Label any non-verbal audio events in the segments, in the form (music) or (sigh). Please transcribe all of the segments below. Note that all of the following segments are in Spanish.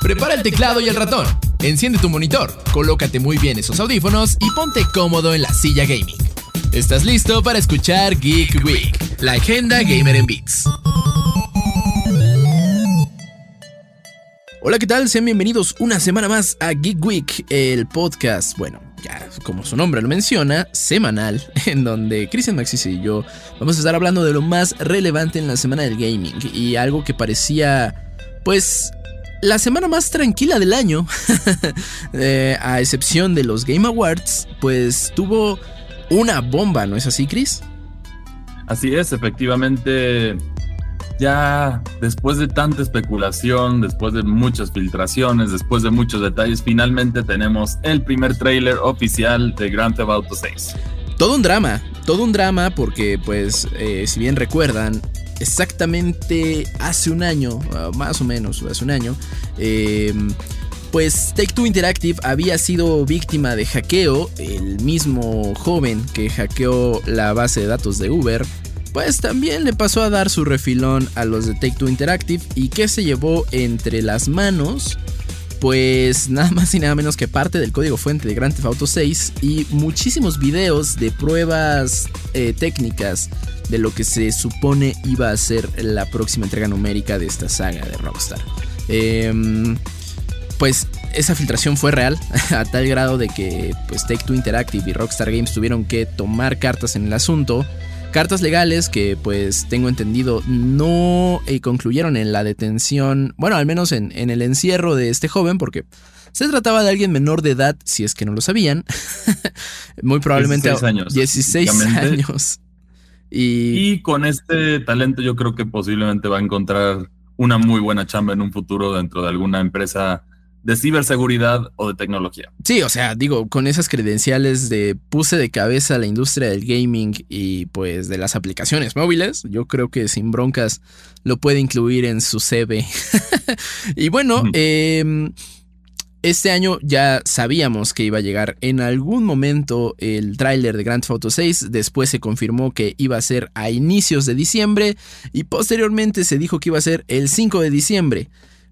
Prepara el teclado y el ratón. Enciende tu monitor, colócate muy bien esos audífonos y ponte cómodo en la silla gaming. ¿Estás listo para escuchar Geek Week, la agenda gamer en Beats? Hola, ¿qué tal? Sean bienvenidos una semana más a Geek Week, el podcast, bueno, como su nombre lo menciona, semanal, (laughs) en donde Christian Maxis y yo vamos a estar hablando de lo más relevante en la semana del gaming y algo que parecía, pues, la semana más tranquila del año, (laughs) eh, a excepción de los Game Awards, pues tuvo una bomba, ¿no es así, Chris? Así es, efectivamente. Ya después de tanta especulación, después de muchas filtraciones, después de muchos detalles, finalmente tenemos el primer tráiler oficial de Grand Theft Auto 6. Todo un drama, todo un drama porque pues eh, si bien recuerdan, exactamente hace un año, ah, más o menos hace un año, em, pues Take Two Interactive había sido víctima de hackeo, el mismo joven que hackeó la base de datos de Uber, pues también le pasó a dar su refilón a los de Take Two Interactive y que se llevó entre las manos pues (laughs) nada más y nada menos que parte del código fuente de Grand Theft Auto 6 y muchísimos videos de pruebas eh, técnicas de lo que se supone iba a ser la próxima entrega numérica de esta saga de Rockstar. Em, pues esa filtración fue real (laughs) a tal grado de que pues Take Two Interactive y Rockstar Games tuvieron que tomar cartas en el asunto Cartas legales que pues tengo entendido no eh, concluyeron en la detención, bueno, al menos en, el encierro de este joven, porque se trataba de alguien menor de edad, si es que no lo sabían. (laughs) Muy probablemente 16 años. 16 años. Y... y con este talento yo creo que posiblemente va a encontrar una muy buena chamba en un futuro dentro de alguna empresa de ciberseguridad o de tecnología. Sí, o sea, digo, con esas credenciales de puse de cabeza la industria del gaming y pues de las aplicaciones móviles, yo creo que sin broncas lo puede incluir en su CV. (laughs) y bueno, em, este año ya sabíamos que iba a llegar en algún momento el tráiler de Grand Theft Auto 6, después se confirmó que iba a ser a inicios de diciembre y posteriormente se dijo que iba a ser el 5 de diciembre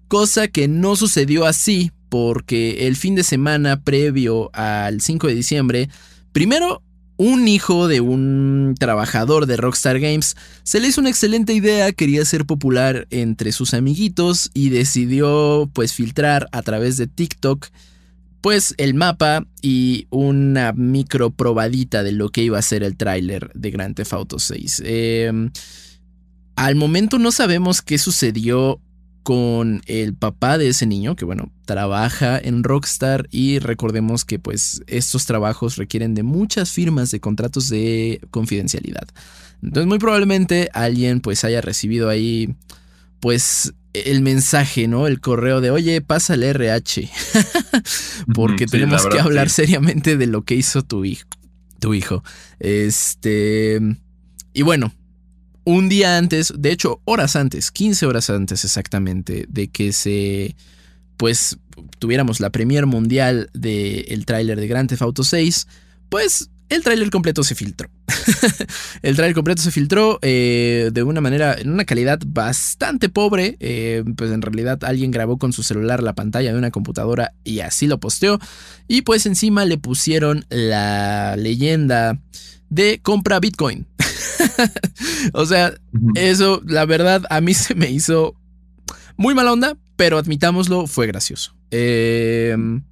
cosa que no sucedió así porque el fin de semana previo al 5 de diciembre, primero un hijo de un trabajador de Rockstar Games se le hizo una excelente idea, quería ser popular entre sus amiguitos y decidió pues filtrar a través de TikTok pues el mapa y una micro probadita de lo que iba a ser el tráiler de Grand Theft Auto 6. Em, al momento no sabemos qué sucedió con el papá de ese niño, que bueno, trabaja en Rockstar y recordemos que pues estos trabajos requieren de muchas firmas de contratos de confidencialidad. Entonces muy probablemente alguien pues haya recibido ahí pues el mensaje, ¿no? El correo de, oye, pasa el RH, (laughs) porque tenemos que hablar seriamente de lo que hizo tu hijo. Tu hijo. Este... Y bueno, un día antes, de hecho, horas antes, 15 horas antes exactamente, de que se, pues, tuviéramos la premier mundial del tráiler de Grand Theft Auto 6, pues el tráiler completo se filtró. (laughs) el tráiler completo se filtró eh, de una manera, en una calidad bastante pobre. Eh, pues en realidad alguien grabó con su celular la pantalla de una computadora y así lo posteó. Y pues encima le pusieron la leyenda de compra Bitcoin. (laughs) o sea, eso, la verdad, a mí (laughs) se me hizo muy mala onda, pero admitámoslo, fue gracioso. Em,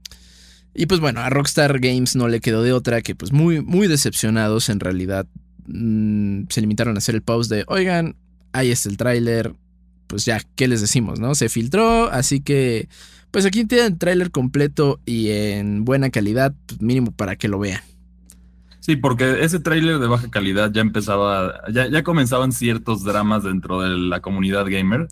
y pues bueno, a Rockstar Games no le quedó de otra que pues muy, muy decepcionados en realidad. Mm, se limitaron a hacer el post de, oigan, ahí está el tráiler. Pues ya, ¿qué les decimos, no? Se filtró, así que pues aquí tienen el tráiler completo y en buena calidad, pues mínimo para que lo vean. Sí, porque ese tráiler de baja calidad ya empezaba, ya, ya comenzaban ciertos dramas dentro de la comunidad gamer,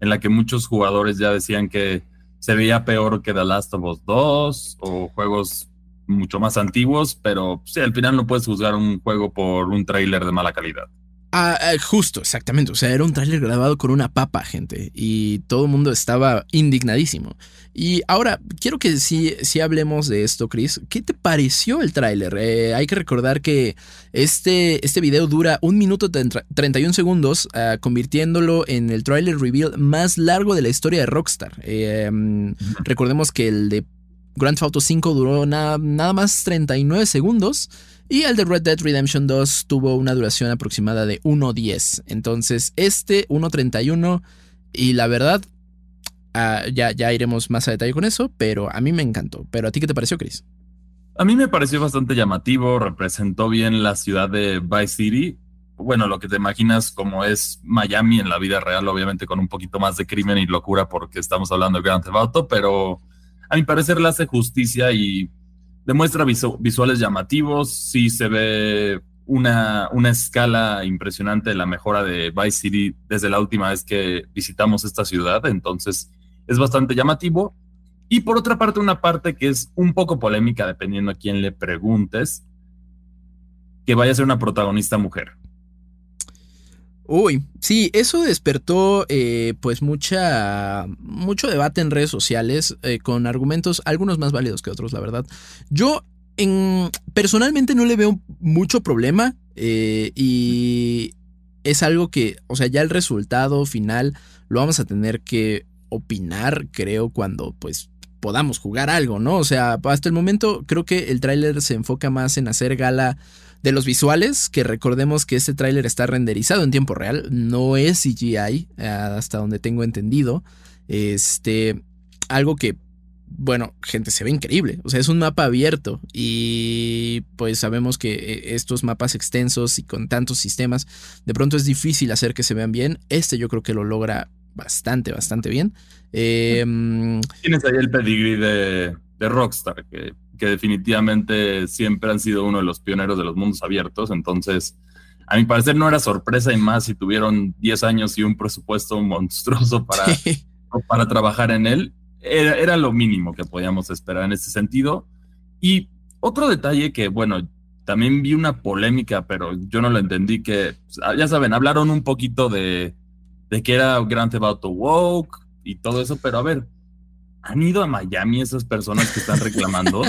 en la que muchos jugadores ya decían que se veía peor que The Last of Us 2 o juegos mucho más antiguos, pero sí, al final no puedes juzgar un juego por un tráiler de mala calidad. Ah, ah, justo, exactamente. O sea, era un tráiler grabado con una papa, gente. Y todo el mundo estaba indignadísimo. Y ahora, quiero que sí, hablemos de esto, Chris. ¿Qué te pareció el tráiler? Eh, hay que recordar que este, este video dura un minuto 31 segundos, ah, convirtiéndolo en el tráiler reveal más largo de la historia de Rockstar. Eh, mm, recordemos que el de Grand Theft Auto 5 duró nada más 39 segundos. Y el de Red Dead Redemption 2 tuvo una duración aproximada de 1.10. Entonces, este 1.31. Y la verdad, ah, ya, ya iremos más a detalle con eso, pero a mí me encantó. ¿Pero a ti qué te pareció, Chris? A mí me pareció bastante llamativo, representó bien la ciudad de Vice City. Bueno, lo que te imaginas como es Miami en la vida real, obviamente con un poquito más de crimen y locura porque estamos hablando de Grand Theft Auto, pero a mi parecer le hace justicia y demuestra visuales llamativos, sí se ve una, una escala impresionante de la mejora de Vice City desde la última vez que visitamos esta ciudad, entonces es bastante llamativo. Y por otra parte, una parte que es un poco polémica, dependiendo a quién le preguntes, que vaya a ser una protagonista mujer. Uy, sí, eso despertó eh, pues mucha, mucho debate en redes sociales eh, con argumentos, algunos más válidos que otros, la verdad. Yo en, personalmente no le veo mucho problema eh, y es algo que, o sea, ya el resultado final lo vamos a tener que opinar, creo, cuando pues podamos jugar algo, ¿no? O sea, hasta el momento creo que el tráiler se enfoca más en hacer gala de los visuales, que recordemos que este tráiler está renderizado en tiempo real, no es CGI, eh, hasta donde tengo entendido. Este, algo que, bueno, gente, se ve increíble. O sea, es un mapa abierto y pues sabemos que eh, estos mapas extensos y con tantos sistemas, de pronto es difícil hacer que se vean bien. Este yo creo que lo logra bastante, bastante bien. Em, Tienes ahí el pedigree de, de Rockstar, que que definitivamente siempre han sido uno de los pioneros de los mundos abiertos. Entonces, a mi parecer no era sorpresa y más si tuvieron 10 años y un presupuesto monstruoso para, (laughs) para trabajar en él. Era, era, lo mínimo que podíamos esperar en ese sentido. Y otro detalle que, bueno, también vi una polémica, pero yo no lo entendí, que pues, ya saben, hablaron un poquito de, de que era Grand Theft Auto Woke y todo eso, pero a ver, ¿Han ido a Miami esas personas que están reclamando?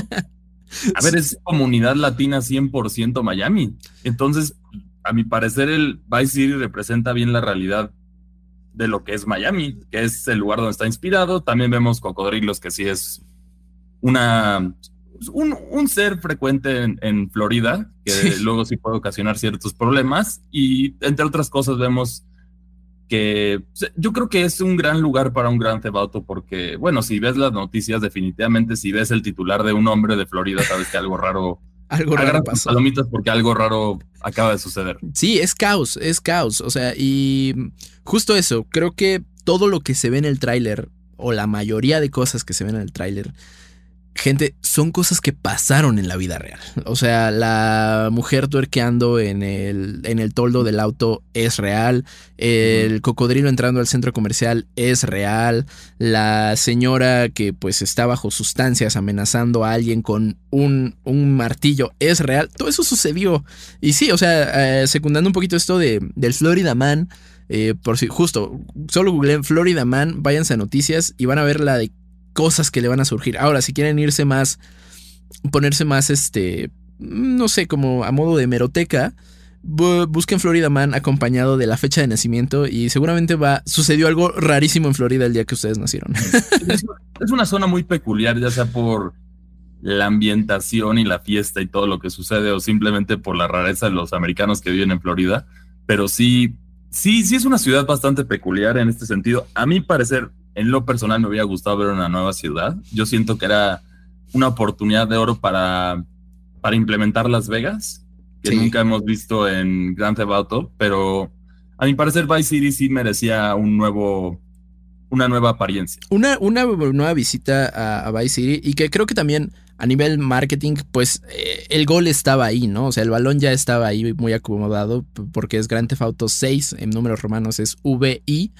A ver, es comunidad latina 100% Miami. Entonces, a mi parecer, el Vice City representa bien la realidad de lo que es Miami, que es el lugar donde está inspirado. También vemos cocodrilos, que sí es una un, ser frecuente en, Florida, que luego sí puede ocasionar ciertos problemas. Y entre otras cosas, vemos que yo creo que es un gran lugar para un gran cebato porque, bueno, si ves las noticias, definitivamente si ves el titular de un hombre de Florida, sabes que algo raro... (laughs) algo raro pasó. Palomitas porque algo raro acaba de suceder. Sí, es caos, es caos. O sea, y justo eso, creo que todo lo que se ve en el tráiler, o la mayoría de cosas que se ven en el tráiler, gente, son cosas que pasaron en la vida real. O sea, la mujer tuerqueando en el, en el toldo del auto es real. El cocodrilo entrando al centro comercial es real. La señora que pues está bajo sustancias amenazando a alguien con un, un martillo es real. Todo eso sucedió. Y sí, o sea, eh, secundando un poquito esto de, del Florida Man. Eh, por si justo, solo googleen Florida Man, váyanse a noticias y van a ver la de cosas que le van a surgir. Ahora, si quieren irse más, ponerse más, este, no sé, como a modo de meroteca, busquen Florida Man acompañado de la fecha de nacimiento y seguramente va, sucedió algo rarísimo en Florida el día que ustedes nacieron. (laughs) Es una zona muy peculiar, ya sea por la ambientación y la fiesta y todo lo que sucede o simplemente por la rareza de los americanos que viven en Florida, pero sí, sí, sí es una ciudad bastante peculiar en este sentido. A mi parecer, en lo personal me hubiera gustado ver una nueva ciudad. Yo siento que era una oportunidad de oro para, para implementar Las Vegas, que nunca hemos visto en Grand Theft Auto, pero a mi parecer Vice City sí merecía un nuevo, una nueva apariencia. Una, una nueva visita a, a, Vice City y que creo que también a nivel marketing, pues eh, el gol estaba ahí, ¿no? O sea, el balón ya estaba ahí muy acomodado porque es Grand Theft Auto 6, en números romanos es VI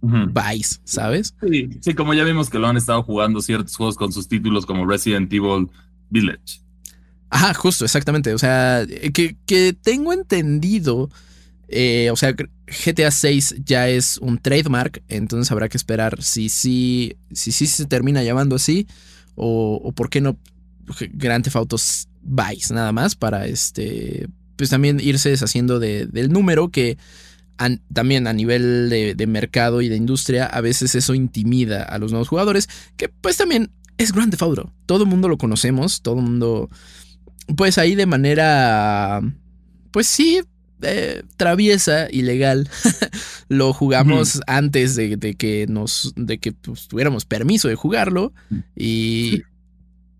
pues, Vice, ¿sabes? Sí, sí, como ya vimos que lo han estado jugando ciertos juegos con sus títulos como Resident Evil Village. Ajá, justo, exactamente. O sea, que, que tengo entendido. Eh, o sea, GTA 6 ya es un trademark, entonces habrá que esperar si sí si, si, se termina llamando así o, o por qué no Grand Theft Auto Vice nada más para este pues también irse deshaciendo del número que también a nivel de, de, mercado y de industria a veces eso intimida a los nuevos jugadores que pues también es Grand Theft Auto. Todo el mundo lo conocemos todo el mundo pues ahí de manera pues sí eh, traviesa, ilegal, (laughs) lo jugamos antes de, que nos, de que pues, tuviéramos permiso de jugarlo y,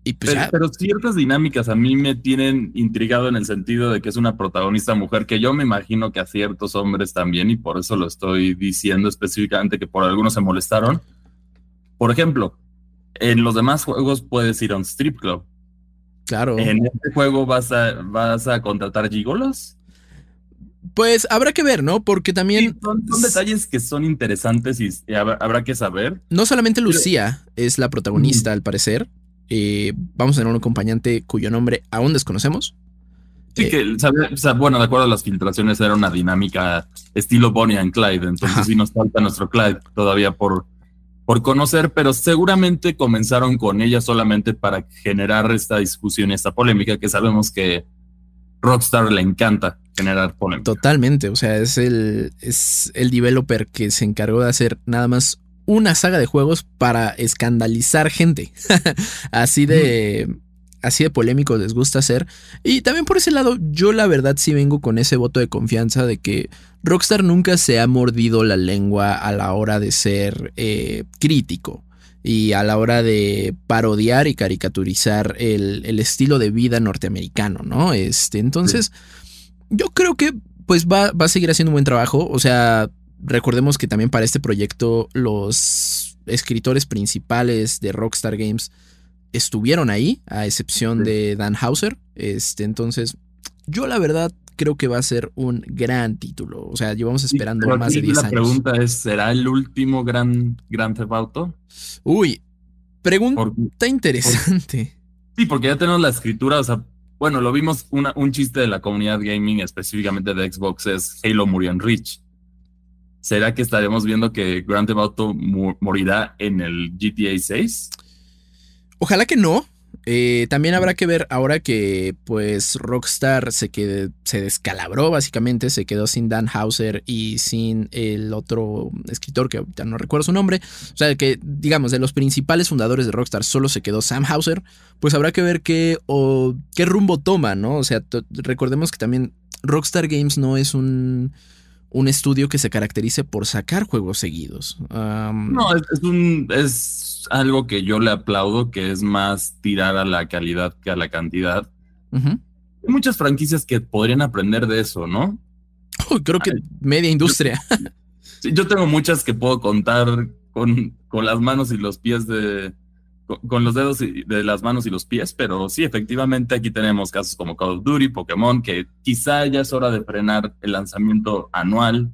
y pues pero, ciertas dinámicas a mí me tienen intrigado en el sentido de que es una protagonista mujer que yo me imagino que a ciertos hombres también y por eso lo estoy diciendo específicamente que por algunos se molestaron. Por ejemplo, en los demás juegos puedes ir a un strip club. Claro. En este juego vas a, vas a contratar gigolos. Pues habrá que ver, ¿no? Porque también. son, detalles que son interesantes y, habrá, que saber. No solamente Lucía es la protagonista, al parecer. Eh, vamos a tener un acompañante cuyo nombre aún desconocemos. Sí, que, bueno, de acuerdo a las filtraciones, era una dinámica estilo Bonnie and Clyde. Entonces, sí nos falta nuestro Clyde todavía por, por conocer, pero seguramente comenzaron con ella solamente para generar esta discusión y esta polémica que sabemos que Rockstar le encanta generar polémica. Totalmente, o sea, es el, es el developer que se encargó de hacer nada más una saga de juegos para escandalizar gente. (laughs) así de... Así de polémico les gusta hacer. Y también por ese lado, yo la verdad sí vengo con ese voto de confianza de que Rockstar nunca se ha mordido la lengua a la hora de ser eh, crítico y a la hora de parodiar y caricaturizar el, estilo de vida norteamericano, ¿no? Este, entonces, yo creo que pues va, va, a seguir haciendo un buen trabajo. O sea, recordemos que también para este proyecto los escritores principales de Rockstar Games estuvieron ahí, a excepción de Dan Hauser. Este, entonces, yo la verdad creo que va a ser un gran título. O sea, llevamos esperando más de 10 años. La pregunta es, ¿será el último gran Gran Theft Auto? Uy, pregunta interesante. sí, porque ya tenemos la escritura, o sea, bueno, lo vimos, una, un chiste de la comunidad gaming, específicamente de Xbox, es Halo murió en Reach. ¿Será que estaremos viendo que Grand Theft Auto morirá en el GTA 6? Ojalá que no, eh, también habrá que ver ahora que pues Rockstar se, se descalabró básicamente, se quedó sin Dan Hauser y sin el otro escritor que ahorita no recuerdo su nombre. O sea, que digamos, de los principales fundadores de Rockstar solo se quedó Sam Hauser, pues habrá que ver qué, o, qué rumbo toma, ¿no? O sea, recordemos que también Rockstar Games no es un un estudio que se caracterice por sacar juegos seguidos. no, es, un, es algo que yo le aplaudo, que es más tirar a la calidad que a la cantidad. Hay muchas franquicias que podrían aprender de eso, ¿no? creo que media industria. (laughs) Yo, tengo muchas que puedo contar con, con las manos y los pies de, con, los dedos de las manos y los pies, pero sí, efectivamente aquí tenemos casos como Call of Duty, Pokémon, que quizá ya es hora de frenar el lanzamiento anual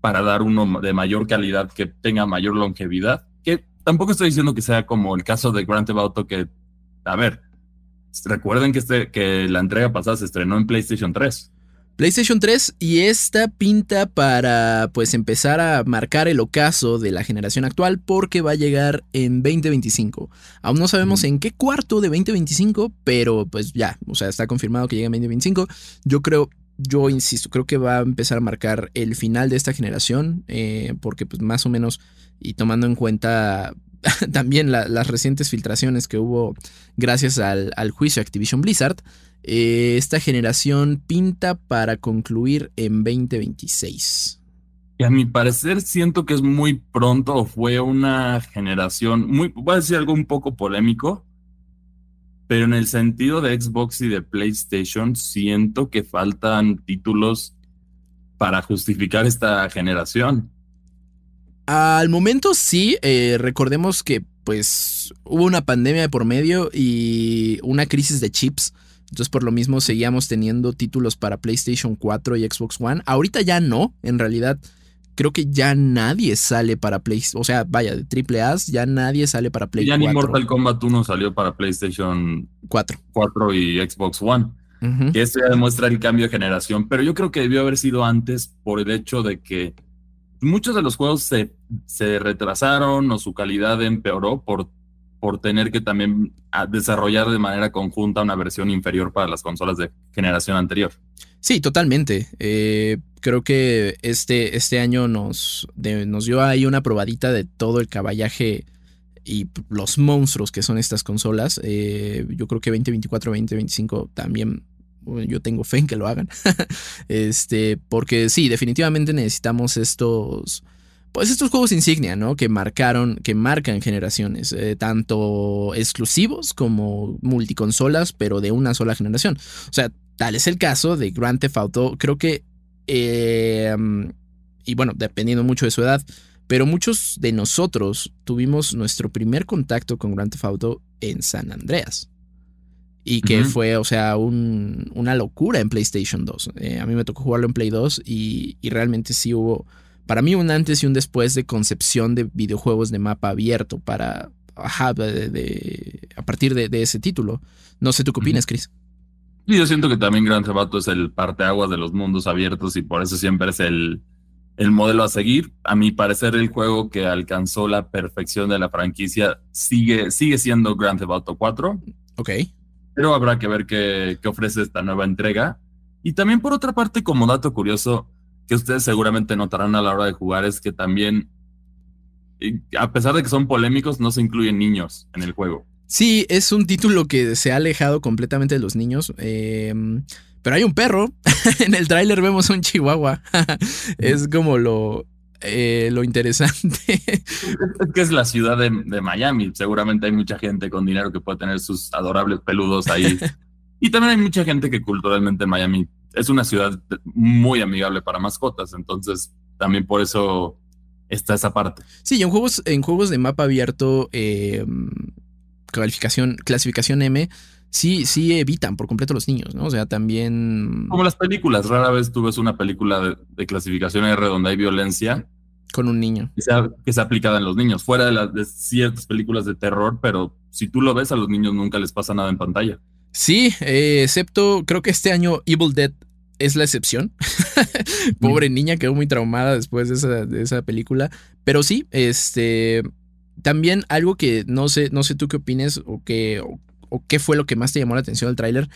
para dar uno de mayor calidad que tenga mayor longevidad, que tampoco estoy diciendo que sea como el caso de Grand Theft Auto que, a ver, recuerden que, este, que la entrega pasada se estrenó en PlayStation 3. PlayStation 3 y esta pinta para pues empezar a marcar el ocaso de la generación actual porque va a llegar en 2025. Aún no sabemos en qué cuarto de 2025, pero pues ya, o sea, está confirmado que llega en 2025. Yo creo, yo insisto, creo que va a empezar a marcar el final de esta generación eh, porque pues más o menos y tomando en cuenta (laughs) también las recientes filtraciones que hubo gracias al, al juicio Activision Blizzard, eh, esta generación pinta para concluir en 2026. Y a mi parecer siento que es muy pronto fue una generación muy, voy a decir algo un poco polémico, pero en el sentido de Xbox y de PlayStation siento que faltan títulos para justificar esta generación. Al momento sí, eh, recordemos que pues hubo una pandemia de por medio y una crisis de chips entonces por lo mismo seguíamos teniendo títulos para PlayStation 4 y Xbox One. Ahorita ya no, en realidad creo que ya nadie sale para PlayStation, o sea, vaya, de triple A ya nadie sale para PlayStation 4. Ya ni Mortal Kombat 1 salió para PlayStation 4. 4 y Xbox One. que esto ya demuestra el cambio de generación, pero yo creo que debió haber sido antes por el hecho de que muchos de los juegos se, se retrasaron o su calidad empeoró por, por tener que también ah, desarrollar de manera conjunta una versión inferior para las consolas de generación anterior. Sí, totalmente. Eh, creo que este, este año nos, nos dio ahí una probadita de todo el caballaje y los monstruos que son estas consolas. Eh, yo creo que 2024, 2025 también yo tengo fe en que lo hagan. (laughs) este, porque sí, definitivamente necesitamos estos. Pues estos juegos insignia, ¿no? Que marcaron, que marcan generaciones, eh, tanto exclusivos como multiconsolas, pero de una sola generación. O sea, tal es el caso de Grand Theft Auto. Creo que, eh, y bueno, dependiendo mucho de su edad, pero muchos de nosotros tuvimos nuestro primer contacto con Grand Theft Auto en San Andreas. Y que fue, o sea, una locura en PlayStation 2. Eh, a mí me tocó jugarlo en Play 2 y, realmente sí hubo, para mí, un antes y un después de concepción de videojuegos de mapa abierto para, ajá, de, a partir de, ese título. No sé tú qué opinas, Chris. Y yo siento que también Gran Theft es el parteaguas de los mundos abiertos y por eso siempre es el, el modelo a seguir. A mi parecer, el juego que alcanzó la perfección de la franquicia sigue, sigue siendo Grand Theft Auto 4. Ok pero habrá que ver qué, ofrece esta nueva entrega. Y también por otra parte, como dato curioso, que ustedes seguramente notarán a la hora de jugar, es que también, a pesar de que son polémicos, no se incluyen niños en el juego. Sí, es un título que se ha alejado completamente de los niños. Em, pero hay un perro. (laughs) en el tráiler vemos un chihuahua. (laughs) es como lo, eh, lo interesante. Es que es la ciudad de, Miami. Seguramente hay mucha gente con dinero que puede tener sus adorables peludos ahí. (laughs) y también hay mucha gente que culturalmente en Miami es una ciudad muy amigable para mascotas. Entonces, también por eso está esa parte. Sí, en juegos, en juegos de mapa abierto, eh, calificación, clasificación M, sí, sí evitan por completo los niños, ¿no? O sea, también. Como las películas, rara vez tú ves una película de, clasificación R donde hay violencia. Con un niño. Que sea, que sea aplicada en los niños, fuera de, las, de ciertas películas de terror, pero si tú lo ves, a los niños nunca les pasa nada en pantalla. Sí, eh, excepto creo que este año Evil Dead es la excepción. (laughs) Pobre niña, quedó muy traumada después de esa, de esa película. Pero sí, este. También algo que no sé, no sé tú qué opines o que, o qué fue lo que más te llamó la atención del tráiler,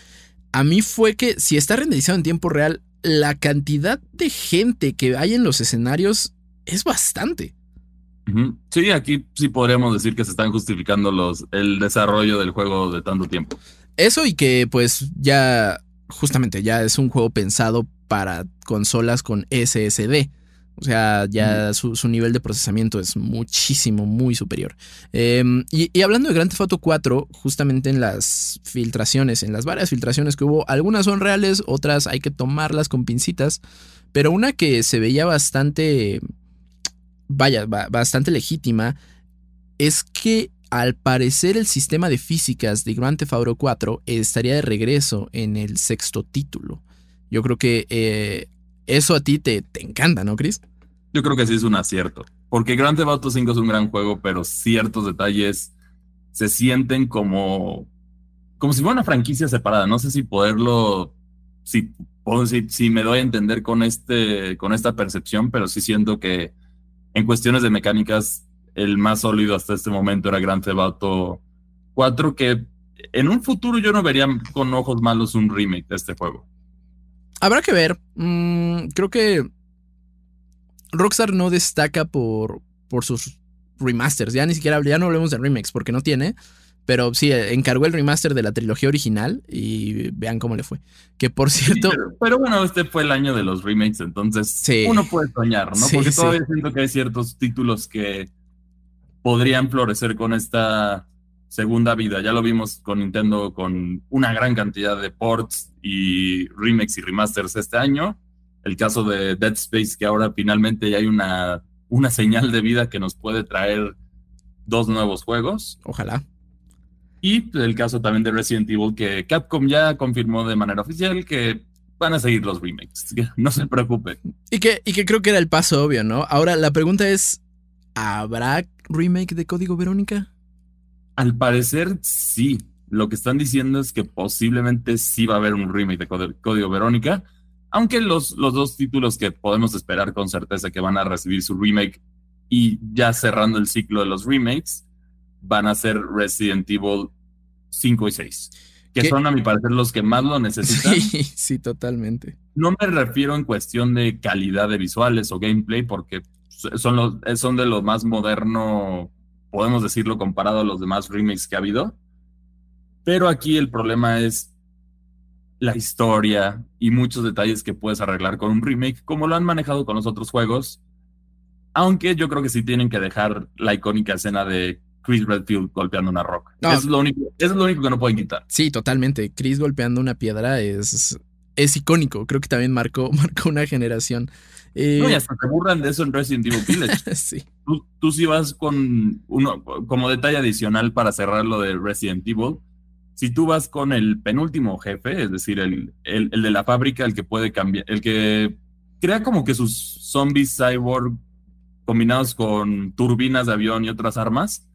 a mí fue que si está renderizado en tiempo real, la cantidad de gente que hay en los escenarios es bastante. Sí, aquí sí podríamos decir que se están justificando los, el desarrollo del juego de tanto tiempo. Eso y que pues ya, justamente ya es un juego pensado para consolas con SSD. O sea, ya su, nivel de procesamiento es muchísimo, muy superior. Em, y, hablando de Grand Theft Auto 4, justamente en las filtraciones, en las varias filtraciones que hubo, algunas son reales, otras hay que tomarlas con pincitas, pero una que se veía bastante, vaya, bastante legítima, es que al parecer el sistema de físicas de Grand Theft Auto 4 estaría de regreso en el sexto título. Yo creo que eh, eso a ti te, te encanta, ¿no, Chris? Yo creo que sí es un acierto. Porque Grand Theft Auto 5 es un gran juego, pero ciertos detalles se sienten como, como si fuera una franquicia separada. No sé si poderlo, si, si, si me doy a entender con, este, con esta percepción, pero sí siento que en cuestiones de mecánicas, el más sólido hasta este momento era Grand Theft Auto 4, que en un futuro yo no vería con ojos malos un remake de este juego. Habrá que ver. Mm, creo que Rockstar no destaca por, por sus remasters. Ya ni siquiera ya no hablemos de remakes porque no tiene. Pero sí, encargó el remaster de la trilogía original y vean cómo le fue. Que por cierto. pero, bueno, este fue el año de los remakes, entonces uno puede soñar, ¿no? porque todavía siento que hay ciertos títulos que podrían florecer con esta segunda vida. Ya lo vimos con Nintendo con una gran cantidad de ports y remakes y remasters este año. El caso de Dead Space, que ahora finalmente ya hay una, una señal de vida que nos puede traer dos nuevos juegos. Ojalá. Y el caso también de Resident Evil, que Capcom ya confirmó de manera oficial que van a seguir los remakes. (laughs) no se preocupe. Y que, y que creo que era el paso obvio, ¿no? Ahora la pregunta es: ¿habrá remake de Código Verónica? Al parecer sí, lo que están diciendo es que posiblemente sí va a haber un remake de Código Verónica, aunque los, los dos títulos que podemos esperar con certeza que van a recibir su remake y ya cerrando el ciclo de los remakes, van a ser Resident Evil 5 y 6 que son a mi parecer los que más lo necesitan. Sí, (laughs) sí, totalmente. No me refiero en cuestión de calidad de visuales o gameplay, porque son, los, son de lo más moderno, podemos decirlo, comparado a los demás remakes que ha habido. Pero aquí el problema es la historia y muchos detalles que puedes arreglar con un remake, como lo han manejado con los otros juegos. Aunque yo creo que sí tienen que dejar la icónica escena de Chris Redfield golpeando una roca. eso, es lo único, es lo único que no pueden quitar. Sí, totalmente. Chris golpeando una piedra es, es icónico. Creo que también marcó, (laughs) marcó una generación. Eh, no, y hasta te burlan de eso en Resident Evil Village. (laughs) sí. Tú, tú sí vas con uno, como detalle adicional para cerrar lo de Resident Evil. Si tú vas con el penúltimo jefe, es decir, el, el, el de la fábrica, el que puede cambiar, el que crea como que sus zombies cyborg combinados con turbinas de avión y otras armas,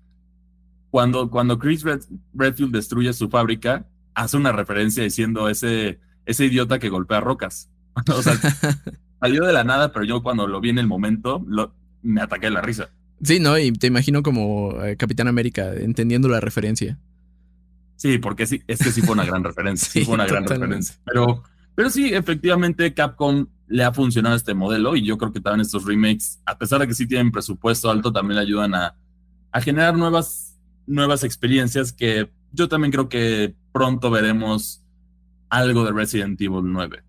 cuando, cuando Chris Redfield destruye su fábrica, hace una referencia diciendo ese, ese idiota que golpea rocas. (laughs) o sea, (laughs) salió de la nada, pero yo cuando lo vi en el momento, lo, me ataqué la risa. Sí, ¿no? Y te imagino como eh, Capitán América entendiendo la referencia. Sí, porque sí, es que sí fue una gran referencia. (laughs) sí, fue una gran referencia. Pero, pero sí, efectivamente, Capcom le ha funcionado este modelo y yo creo que también estos remakes, a pesar de que sí tienen presupuesto alto, también le ayudan a, a generar nuevas nuevas experiencias que yo también creo que pronto veremos algo de Resident Evil 9.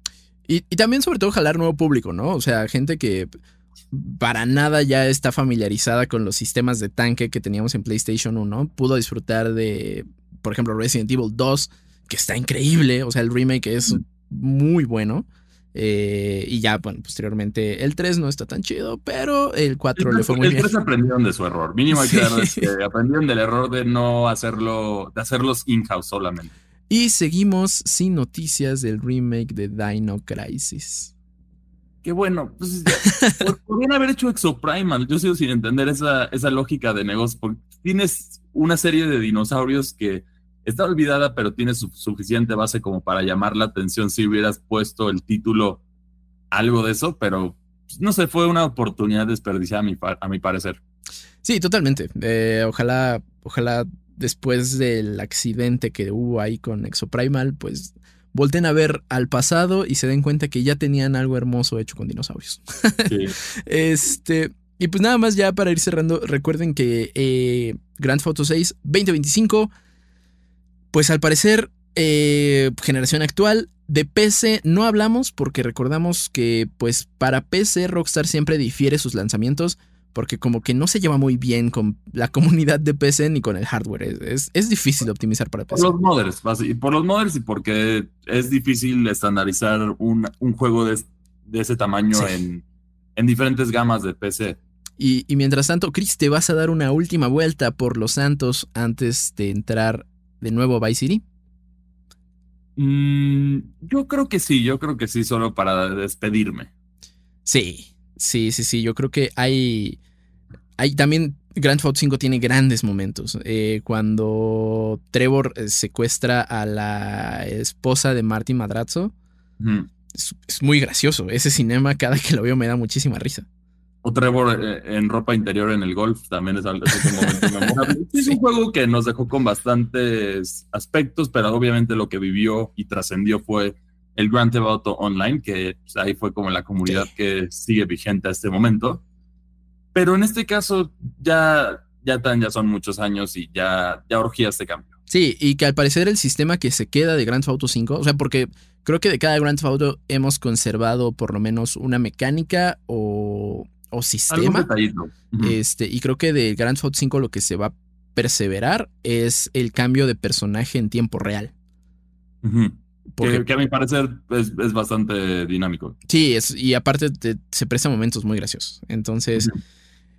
Y, también sobre todo jalar nuevo público, ¿no? O sea, gente que para nada ya está familiarizada con los sistemas de tanque que teníamos en PlayStation 1, pudo disfrutar de, por ejemplo, Resident Evil 2, que está increíble, o sea, el remake es muy bueno. Eh, y ya, bueno, posteriormente el 3 no está tan chido, pero el 4 le fue muy bien. El 3 aprendieron de su error. Mínimo hay que que aprendieron del error de no hacerlo, de hacerlos in-house solamente. Y seguimos sin noticias del remake de Dino Crisis. Qué bueno, pues (laughs) podrían haber hecho Exoprimal. Yo sigo sin entender esa, esa lógica de negocio, porque tienes una serie de dinosaurios que está olvidada, pero tiene suficiente base como para llamar la atención si hubieras puesto el título algo de eso, pero pues, no sé, fue una oportunidad desperdiciada a mi, a mi parecer. Sí, totalmente. Eh, ojalá, ojalá después del accidente que hubo ahí con Exoprimal, pues volten a ver al pasado y se den cuenta que ya tenían algo hermoso hecho con dinosaurios. Sí. (laughs) este, y pues nada más ya para ir cerrando, recuerden que eh, Grand Photo 6 2025 pues al parecer, eh, generación actual, de PC no hablamos porque recordamos que pues para PC Rockstar siempre difiere sus lanzamientos porque como que no se lleva muy bien con la comunidad de PC ni con el hardware. Es, es difícil optimizar para PC. Por los modders, y por los modders y porque es difícil estandarizar un, juego de, ese tamaño en, en, diferentes gamas de PC. Y, y, mientras tanto, Chris, te vas a dar una última vuelta por los santos antes de entrar de nuevo Vice City? Mm, yo creo que sí, yo creo que sí, solo para despedirme. Sí, sí, sí, sí. Yo creo que hay. Hay también. Grand Theft 5 tiene grandes momentos. Eh, cuando Trevor eh, secuestra a la esposa de Martin Madrazzo. es, es, muy gracioso. Ese cinema, cada que lo veo, me da muchísima risa. O Trevor eh, en ropa interior en el golf también es, algo, un momento (laughs) memorable. Es un juego que nos dejó con bastantes aspectos, pero obviamente lo que vivió y trascendió fue el Grand Theft Auto Online, que pues, ahí fue como la comunidad que sigue vigente a este momento. Pero en este caso ya, ya, tan, ya son muchos años y ya, ya orgía este cambio. Sí, y que al parecer el sistema que se queda de Grand Theft Auto 5, o sea, porque creo que de cada Grand Theft Auto hemos conservado por lo menos una mecánica o o sistema. Este, y creo que de Grand Theft 5 lo que se va a perseverar es el cambio de personaje en tiempo real. Porque, que, a mi parecer es, bastante dinámico. Sí, es, y aparte se presta momentos muy graciosos. Entonces,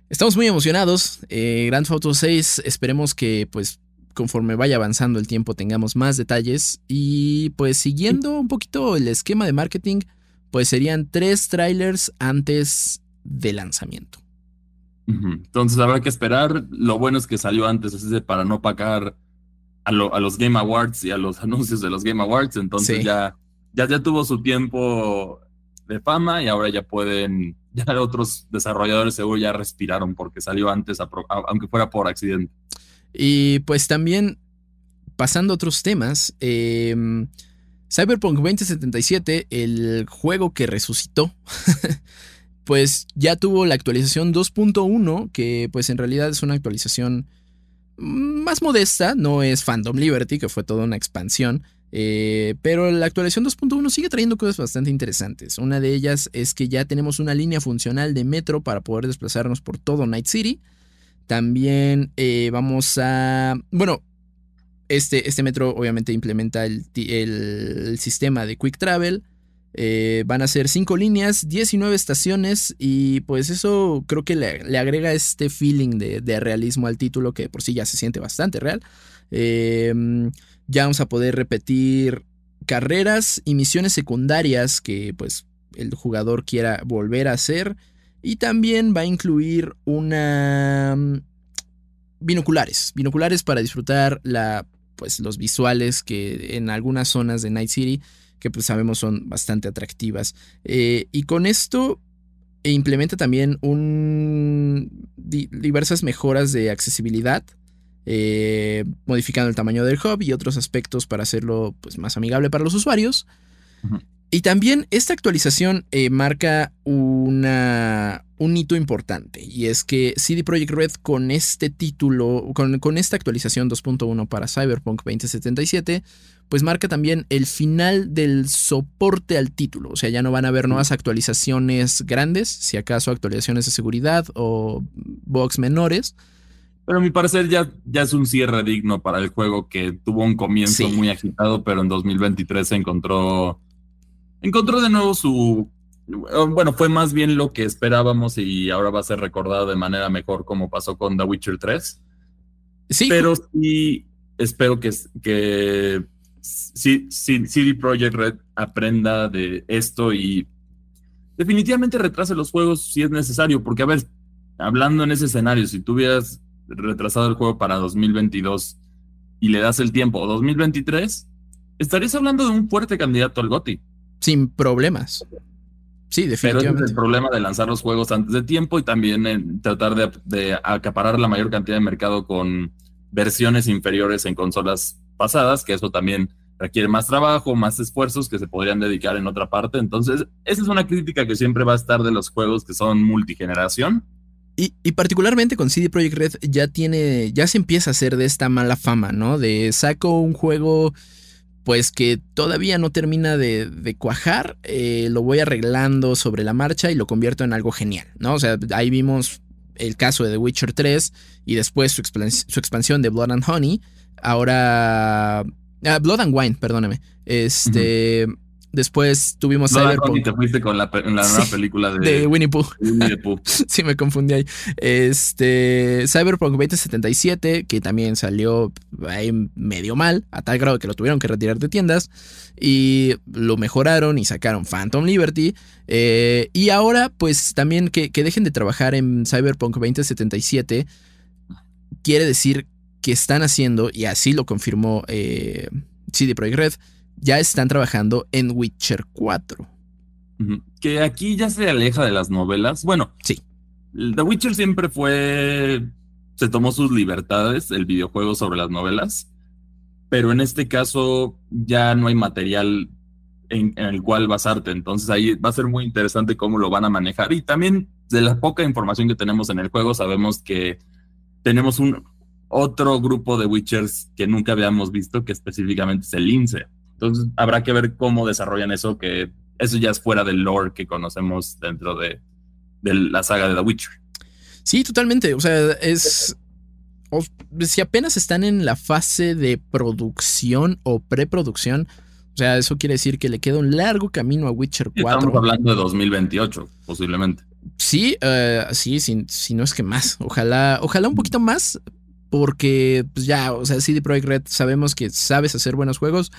estamos muy emocionados. Eh, Grand Theft 6, esperemos que pues conforme vaya avanzando el tiempo tengamos más detalles. Y pues siguiendo un poquito el esquema de marketing, pues serían tres trailers antes de lanzamiento. Entonces habrá que esperar. Lo bueno es que salió antes, así para no pagar a, los Game Awards y a los (laughs) anuncios de los Game Awards, entonces ya, ya, ya tuvo su tiempo de fama y ahora ya pueden, (laughs) ya otros desarrolladores seguro ya respiraron porque salió antes, aunque fuera por accidente. Y pues también, pasando a otros temas, em, Cyberpunk 2077, el juego que resucitó, (laughs) pues ya tuvo la actualización 2.1, que pues en realidad es una actualización más modesta, no es Phantom Liberty, que fue toda una expansión, eh, pero la actualización 2.1 sigue trayendo cosas bastante interesantes. Una de ellas es que ya tenemos una línea funcional de metro para poder desplazarnos por todo Night City. También eh, vamos a... Bueno, este, este, metro obviamente implementa el, sistema de Quick Travel. Eh, van a ser 5 líneas, 19 estaciones y pues eso creo que le, agrega este feeling de, realismo al título que por sí ya se siente bastante real. Eh, ya vamos a poder repetir carreras y misiones secundarias que pues el jugador quiera volver a hacer. Y también va a incluir una mm, binoculares, binoculares para disfrutar la pues los visuales que en algunas zonas de Night City que pues sabemos son bastante atractivas. Eh, y con esto implementa también un, diversas mejoras de accesibilidad eh, modificando el tamaño del hub y otros aspectos para hacerlo pues, más amigable para los usuarios. Y también esta actualización eh, marca una, un hito importante y es que CD Projekt Red con este título, con, con esta actualización 2.1 para Cyberpunk 2077, pues marca también el final del soporte al título. O sea, ya no van a haber nuevas actualizaciones grandes, si acaso actualizaciones de seguridad o bugs menores pero a mi parecer ya, ya es un cierre digno para el juego que tuvo un comienzo muy agitado, pero en 2023 se encontró, encontró de nuevo su... Bueno, fue más bien lo que esperábamos y ahora va a ser recordado de manera mejor como pasó con The Witcher 3. Sí. Pero sí espero que, que sí, sí, CD Projekt Red aprenda de esto y definitivamente retrase los juegos si es necesario, porque a ver, hablando en ese escenario, si tuvieras retrasado el juego para 2022 y le das el tiempo o 2023, estarías hablando de un fuerte candidato al GOTI. Sin problemas. Sí, definitivamente. Pero es el problema de lanzar los juegos antes de tiempo y también en tratar de, de, acaparar la mayor cantidad de mercado con versiones inferiores en consolas pasadas, que eso también requiere más trabajo, más esfuerzos que se podrían dedicar en otra parte. Entonces, esa es una crítica que siempre va a estar de los juegos que son multigeneración y, particularmente con CD Projekt Red ya tiene, ya se empieza a hacer de esta mala fama, ¿no? De saco un juego pues que todavía no termina de, cuajar, eh, lo voy arreglando sobre la marcha y lo convierto en algo genial, ¿no? O sea, ahí vimos el caso de The Witcher 3 y después su, expansión de Blood and Honey. Ahora... Ah, Blood and Wine, perdóname. Este... Después tuvimos Cyberpunk. Y te fuiste con la, nueva película de, Winnie Pooh. (laughs) sí, me confundí ahí. Este, Cyberpunk 2077, que también salió ahí medio mal, a tal grado que lo tuvieron que retirar de tiendas. Y lo mejoraron y sacaron Phantom Liberty. Eh, y ahora, pues también que, dejen de trabajar en Cyberpunk 2077, quiere decir que están haciendo, y así lo confirmó eh, CD Projekt Red, ya están trabajando en Witcher 4. Que aquí ya se aleja de las novelas. Bueno, sí. The Witcher siempre fue. Se tomó sus libertades, el videojuego sobre las novelas. Pero en este caso ya no hay material en, el cual basarte. Entonces ahí va a ser muy interesante cómo lo van a manejar. Y también de la poca información que tenemos en el juego, sabemos que tenemos un otro grupo de Witchers que nunca habíamos visto, que específicamente es el Lince. Entonces habrá que ver cómo desarrollan eso, que eso ya es fuera del lore que conocemos dentro de, la saga de The Witcher. Sí, totalmente. O sea, es. si apenas están en la fase de producción o preproducción, o sea, eso quiere decir que le queda un largo camino a Witcher 4. Estamos hablando de 2028, posiblemente. Sí, uh, sí, si, no es que más. Ojalá, ojalá un poquito más, porque pues ya, o sea, CD Projekt Red sabemos que sabes hacer buenos juegos.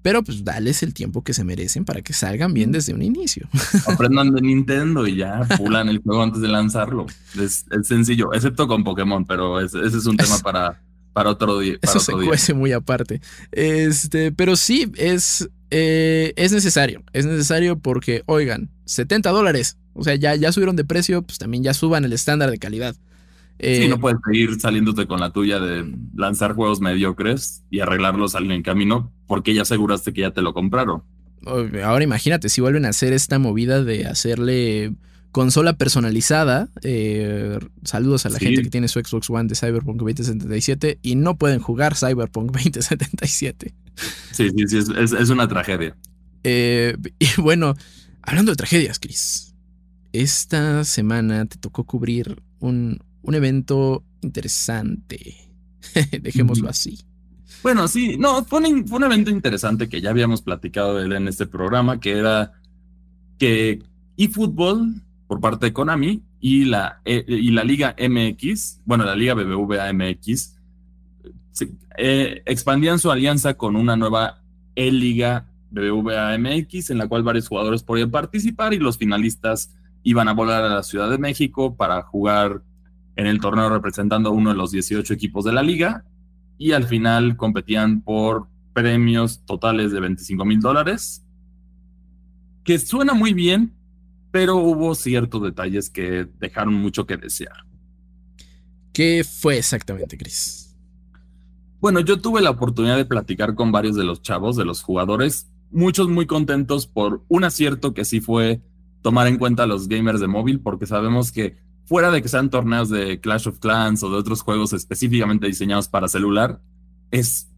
Pero pues dales el tiempo que se merecen para que salgan bien desde un inicio. (laughs) Aprendan de Nintendo y ya (laughs) pulan el juego antes de lanzarlo. Es, sencillo, excepto con Pokémon, pero ese es un tema (laughs) para, para otro día. Eso se cuece muy aparte. Este, pero sí, es, eh, es necesario. Es necesario porque, oigan, 70 dólares. O sea, ya, ya subieron de precio, pues también ya suban el estándar de calidad. Sí, no eh, puedes seguir saliéndote con la tuya de lanzar juegos mediocres y arreglarlos en camino porque ya aseguraste que ya te lo compraron. Ahora imagínate si vuelven a hacer esta movida de hacerle consola personalizada. Eh, saludos a la gente que tiene su Xbox One de Cyberpunk 2077 y no pueden jugar Cyberpunk 2077. Sí, sí, sí, es, una tragedia. Eh, y bueno, hablando de tragedias, Chris, esta semana te tocó cubrir un, un evento interesante. (laughs) Dejémoslo así. Bueno, sí, no, fue un, fue un evento interesante que ya habíamos platicado de él en este programa, que era que eFootball por parte de Konami y la, eh, y la Liga MX, bueno, la Liga BBVA MX, eh, expandían su alianza con una nueva E-Liga BBVA MX, en la cual varios jugadores podían participar y los finalistas iban a volar a la Ciudad de México para jugar en el torneo representando a uno de los 18 equipos de la liga y al final competían por premios totales de 25 mil dólares, que suena muy bien, pero hubo ciertos detalles que dejaron mucho que desear. ¿Qué fue exactamente, Chris? Bueno, yo tuve la oportunidad de platicar con varios de los chavos, de los jugadores, muchos muy contentos por un acierto que sí fue tomar en cuenta a los gamers de móvil, porque sabemos que fuera de que sean torneos de Clash of Clans o de otros juegos específicamente diseñados para celular, es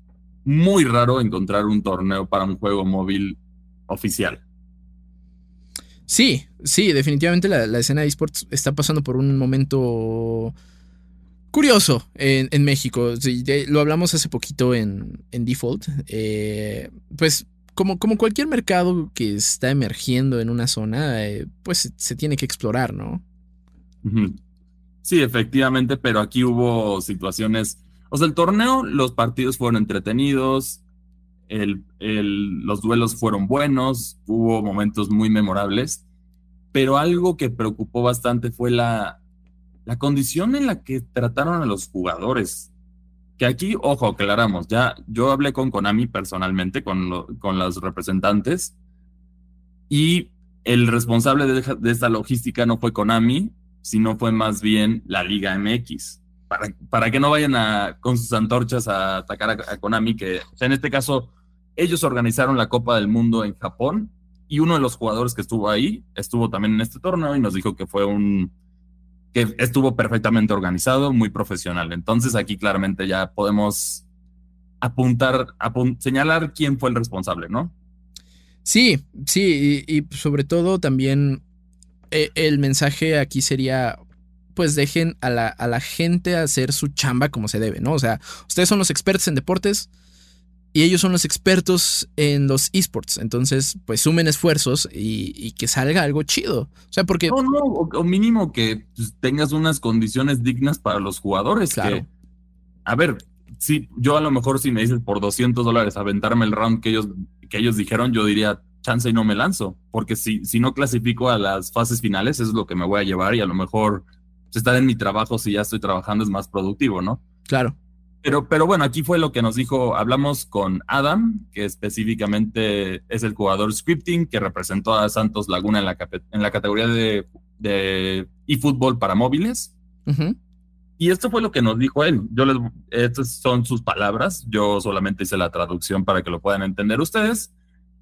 muy raro encontrar un torneo para un juego móvil oficial. Sí, sí, definitivamente la, escena de esports está pasando por un momento curioso en, México. lo hablamos hace poquito en, Default. Eh, pues como, como, cualquier mercado que está emergiendo en una zona, eh, pues se tiene que explorar, ¿no? Sí, efectivamente, pero aquí hubo situaciones. O sea, el torneo, los partidos fueron entretenidos, los duelos fueron buenos, hubo momentos muy memorables, pero algo que preocupó bastante fue la, la condición en la que trataron a los jugadores. Que aquí, ojo, aclaramos, ya yo hablé con Konami personalmente, con, con los representantes, y el responsable de, de, esta logística no fue Konami, sino fue más bien la Liga MX. Para, para que no vayan a, con sus antorchas a atacar a, Konami, que en este caso ellos organizaron la Copa del Mundo en Japón y uno de los jugadores que estuvo ahí estuvo también en este torneo y nos dijo que fue un que estuvo perfectamente organizado, muy profesional. Entonces aquí claramente ya podemos apuntar, señalar quién fue el responsable, ¿no? Sí, sí, y sobre todo también eh, el mensaje aquí sería, pues dejen a la, a la, gente hacer su chamba como se debe, ¿no? O sea, ustedes son los expertos en deportes y ellos son los expertos en los esports. Entonces, pues sumen esfuerzos y, que salga algo chido. O sea, porque... No, no, o, mínimo que pues, tengas unas condiciones dignas para los jugadores. Claro. a ver, sí, yo a lo mejor si me dices por 200 dólares aventarme el round que ellos, que ellos dijeron, yo diría, chance y no me lanzo, porque si, si no clasifico a las fases finales, es lo que me voy a llevar y a lo mejor pues, estar en mi trabajo si ya estoy trabajando es más productivo, ¿no? Claro. Pero, pero bueno, aquí fue lo que nos dijo, hablamos con Adam, que específicamente es el jugador scripting que representó a Santos Laguna en la, en la categoría de, de eFootball para móviles. Y esto fue lo que nos dijo él. Yo les, estas son sus palabras. Yo solamente hice la traducción para que lo puedan entender ustedes.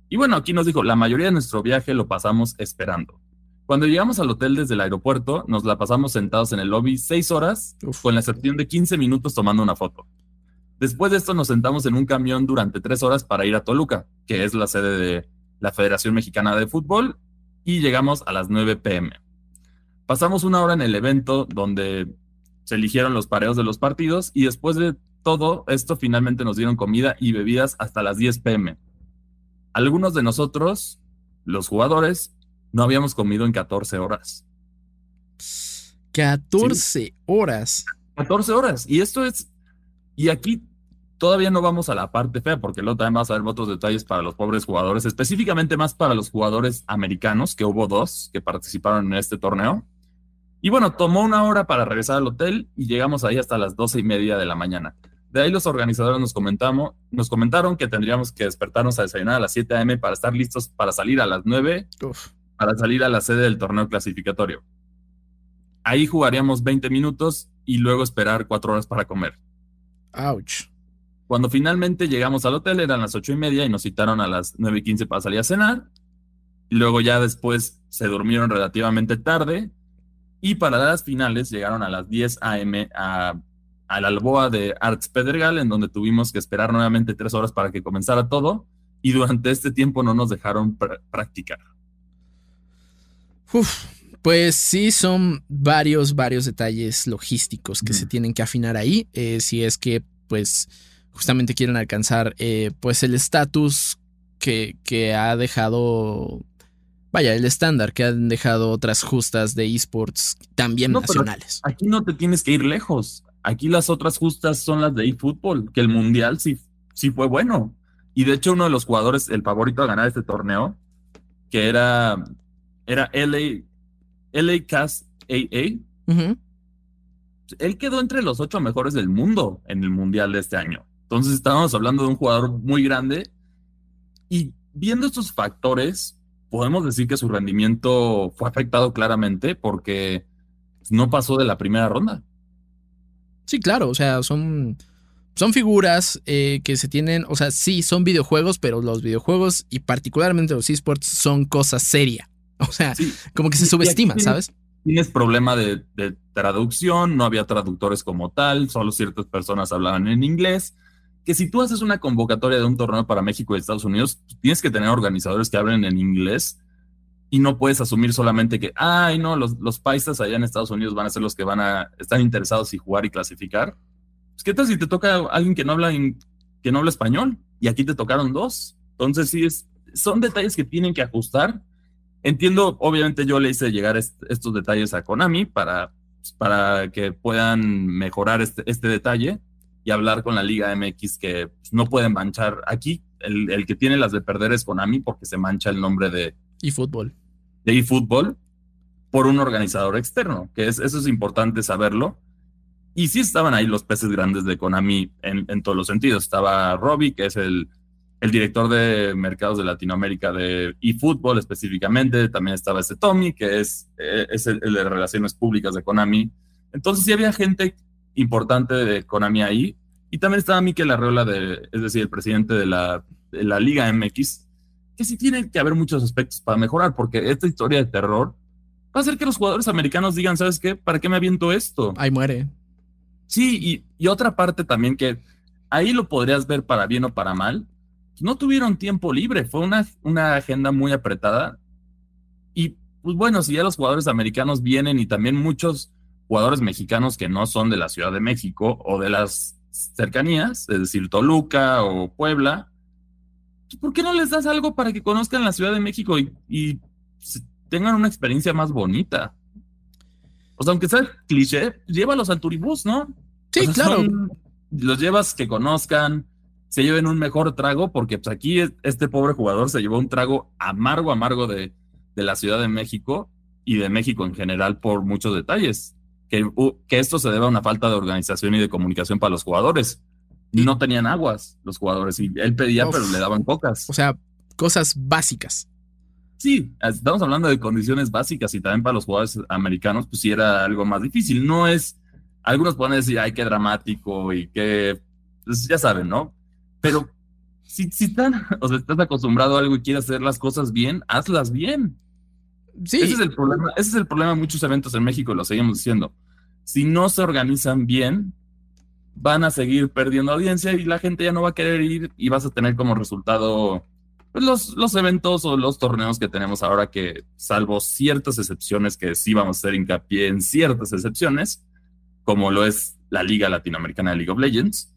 Y bueno, aquí nos dijo, la mayoría de nuestro viaje lo pasamos esperando. Cuando llegamos al hotel desde el aeropuerto, nos la pasamos sentados en el lobby seis horas, con la excepción de 15 minutos tomando una foto. Después de esto nos sentamos en un camión durante tres horas para ir a Toluca, que es la sede de la Federación Mexicana de Fútbol, y llegamos a las 9 pm. Pasamos una hora en el evento donde se eligieron los pareos de los partidos y después de todo esto finalmente nos dieron comida y bebidas hasta las 10 pm algunos de nosotros, los jugadores, no habíamos comido en 14 horas. 14 horas. 14 horas. Y esto es, y aquí todavía no vamos a la parte fea, porque luego también vamos a ver otros detalles para los pobres jugadores, específicamente más para los jugadores americanos, que hubo dos que participaron en este torneo. Y bueno, tomó una hora para regresar al hotel y llegamos ahí hasta las doce y media de la mañana. De ahí los organizadores nos, comentamos, nos comentaron que tendríamos que despertarnos a desayunar a las 7 a.m. para estar listos para salir a las 9, para salir a la sede del torneo clasificatorio. Ahí jugaríamos 20 minutos y luego esperar 4 horas para comer. Ouch. Cuando finalmente llegamos al hotel eran las 8 y media y nos citaron a las 9 y 15 para salir a cenar. Luego ya después se durmieron relativamente tarde y para las finales llegaron a las 10 a.m. a a la alboa de Arts Pedregal, en donde tuvimos que esperar nuevamente tres horas para que comenzara todo, y durante este tiempo no nos dejaron practicar. pues sí, son varios, varios detalles logísticos que se tienen que afinar ahí, eh, si es que, pues, justamente quieren alcanzar, eh, pues, el estatus que, que ha dejado vaya, el estándar que han dejado otras justas de esports también nacionales. Aquí no te tienes que ir lejos. Aquí las otras justas son las de eFootball, que el mundial sí, sí fue bueno. Y de hecho, uno de los jugadores, el favorito a ganar este torneo, que era, era LA, LA Cast AA, él quedó entre los ocho mejores del mundo en el mundial de este año. Entonces, estábamos hablando de un jugador muy grande. Y viendo estos factores, podemos decir que su rendimiento fue afectado claramente porque no pasó de la primera ronda. Sí, claro, o sea, son, son figuras eh, que se tienen, o sea, sí, son videojuegos, pero los videojuegos y particularmente los esports son cosa seria. (laughs) O sea, como que se subestima, ¿sabes? Tienes problema de, traducción, no había traductores como tal, solo ciertas personas hablaban en inglés. Que si tú haces una convocatoria de un torneo para México y Estados Unidos, tienes que tener organizadores que hablen en inglés y no puedes asumir solamente que, ay, no, los, los paisas allá en Estados Unidos van a ser los que van a estar interesados y jugar y clasificar. Pues, ¿Qué tal si te toca alguien que no habla, que no habla español? Y aquí te tocaron dos. Entonces, sí, es, son detalles que tienen que ajustar. Entiendo, obviamente yo le hice llegar estos detalles a Konami para, para que puedan mejorar este, este detalle y hablar con la Liga MX que pues, no pueden manchar. Aquí el, el, que tiene las de perder es Konami porque se mancha el nombre de... Y fútbol de eFootball por un organizador externo, que es, eso es importante saberlo. Y sí estaban ahí los peces grandes de Konami en, en todos los sentidos. Estaba Robbie, que es el, el, director de mercados de Latinoamérica de eFootball específicamente. También estaba este Tommy, que es, eh, es el, de relaciones públicas de Konami. Entonces sí había gente importante de Konami ahí. Y también estaba Mikel Arreola, de, es decir, el presidente de la, de la Liga MX, que sí tiene que haber muchos aspectos para mejorar, porque esta historia de terror va a hacer que los jugadores americanos digan, ¿sabes qué? ¿Para qué me aviento esto? Ahí muere. Sí, y, otra parte también que ahí lo podrías ver para bien o para mal. No tuvieron tiempo libre, fue una, una agenda muy apretada. Y pues bueno, si ya los jugadores americanos vienen y también muchos jugadores mexicanos que no son de la Ciudad de México o de las cercanías, es decir, Toluca o Puebla, ¿por qué no les das algo para que conozcan la Ciudad de México y, tengan una experiencia más bonita? O sea, aunque sea cliché, llévalos al turibús, ¿no? Sí, claro. los llevas que conozcan, se lleven un mejor trago, porque pues aquí este pobre jugador se llevó un trago amargo, amargo de, de la Ciudad de México y de México en general por muchos detalles. Que, que esto se debe a una falta de organización y de comunicación para los jugadores no tenían aguas los jugadores y él pedía, pero le daban pocas. O sea, cosas básicas. Sí, estamos hablando de condiciones básicas y también para los jugadores americanos, pues sí era algo más difícil. No es, algunos pueden decir, ay, qué dramático y qué, pues ya saben, ¿no? Pero si, si están, (laughs) o sea, estás acostumbrado a algo y quieres hacer las cosas bien, hazlas bien. Sí. Ese es el problema, ese es el problema de muchos eventos en México, lo seguimos diciendo. Si no se organizan bien, van a seguir perdiendo audiencia y la gente ya no va a querer ir y vas a tener como resultado pues, los, los eventos o los torneos que tenemos ahora que, salvo ciertas excepciones que sí vamos a hacer hincapié en ciertas excepciones, como lo es la Liga Latinoamericana de League of Legends,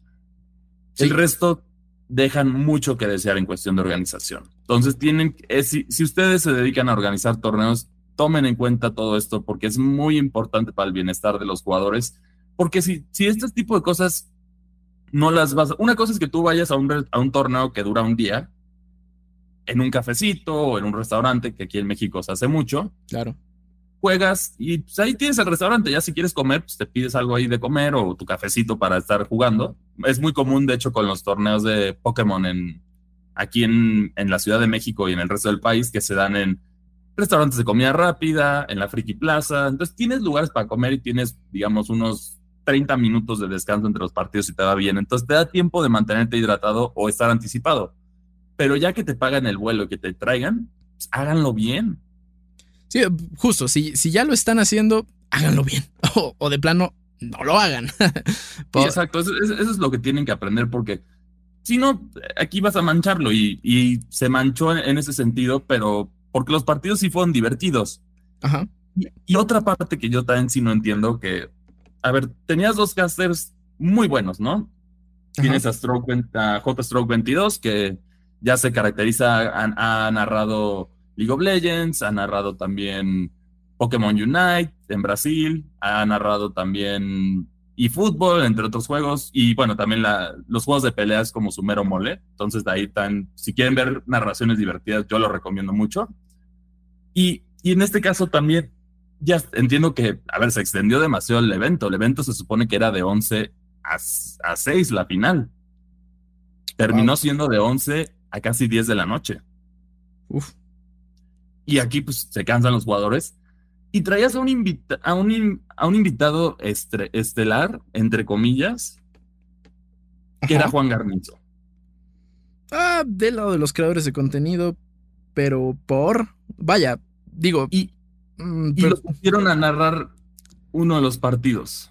el resto dejan mucho que desear en cuestión de organización. Entonces, tienen, si, si ustedes se dedican a organizar torneos, tomen en cuenta todo esto porque es muy importante para el bienestar de los jugadores porque si, si este tipo de cosas no las vas... Una cosa es que tú vayas a un, a un torneo que dura un día, en un cafecito o en un restaurante, que aquí en México se hace mucho. Claro. Juegas y pues, ahí tienes el restaurante. Ya si quieres comer, pues te pides algo ahí de comer o tu cafecito para estar jugando. es muy común, de hecho, con los torneos de Pokémon en, aquí en, en la Ciudad de México y en el resto del país, que se dan en restaurantes de comida rápida, en la Friki Plaza. Entonces tienes lugares para comer y tienes, digamos, unos 30 minutos de descanso entre los partidos y te va bien. Entonces te da tiempo de mantenerte hidratado o estar anticipado. Pero ya que te pagan el vuelo y que te traigan, pues, háganlo bien. Sí, justo, si, si ya lo están haciendo, háganlo bien. (laughs) O, de plano, no lo hagan. (laughs) exacto, eso, es lo que tienen que aprender porque si no, aquí vas a mancharlo y, y se manchó en ese sentido, pero porque los partidos sí fueron divertidos. Ajá. Y, otra parte que yo también sí no entiendo que, a ver, tenías dos casters muy buenos, ¿no? Tienes a, Stroke, J Stroke 22, que ya se caracteriza, ha, narrado League of Legends, ha narrado también Pokémon Unite en Brasil, ha narrado también eFootball, entre otros juegos, y bueno, también la, los juegos de peleas como Sumero Mole. Entonces, de ahí tan, si quieren ver narraciones divertidas, yo lo recomiendo mucho. Y, y en este caso también, ya entiendo que, a ver, se extendió demasiado el evento. El evento se supone que era de 11 a, a 6 la final. Terminó siendo de 11 a casi 10 de la noche. Uf. Y aquí pues se cansan los jugadores y traías a un, a un, a un invitado estelar, entre comillas, que era Juan Garnizo. Ah, del lado de los creadores de contenido, pero por. Vaya, digo. Y, mm, y lo pusieron a narrar uno de los partidos.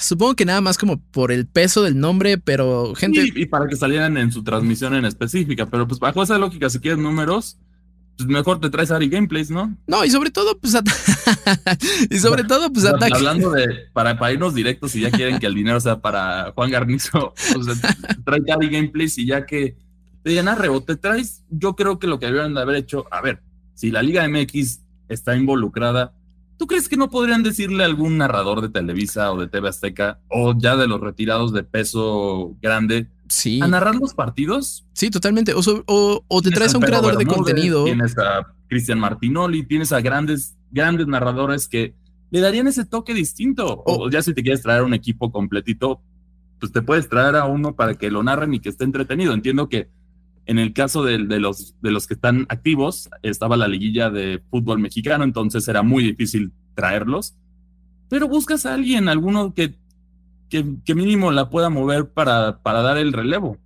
Supongo que nada más como por el peso del nombre, pero gente. y para que salieran en su transmisión en específica, pero pues bajo esa lógica, si quieres números, pues mejor te traes Ari Gameplays, ¿no? No, y sobre todo, pues, (laughs) y sobre todo, pues, ataque. Hablando de, para, para, irnos directos, si ya quieren que el dinero sea para Juan Garnizo, pues, (laughs) trae Ari Gameplays y ya que te digan, ah, te traes, yo creo que lo que deberían de haber hecho, a ver, si la Liga MX está involucrada, ¿tú crees que no podrían decirle a algún narrador de Televisa o de TV Azteca, o ya de los retirados de peso grande, Sí. ¿A narrar los partidos? Sí, totalmente. O, o, te traes a un creador de contenido. Tienes a Cristian Martinoli, tienes a grandes, grandes narradores que le darían ese toque distinto. O, ya si te quieres traer un equipo completito, pues te puedes traer a uno para que lo narren y que esté entretenido. Entiendo que en el caso de, de, los, de los que están activos, estaba la liguilla de fútbol mexicano, entonces era muy difícil traerlos. Pero buscas a alguien, alguno que que, mínimo la pueda mover para, para dar el relevo.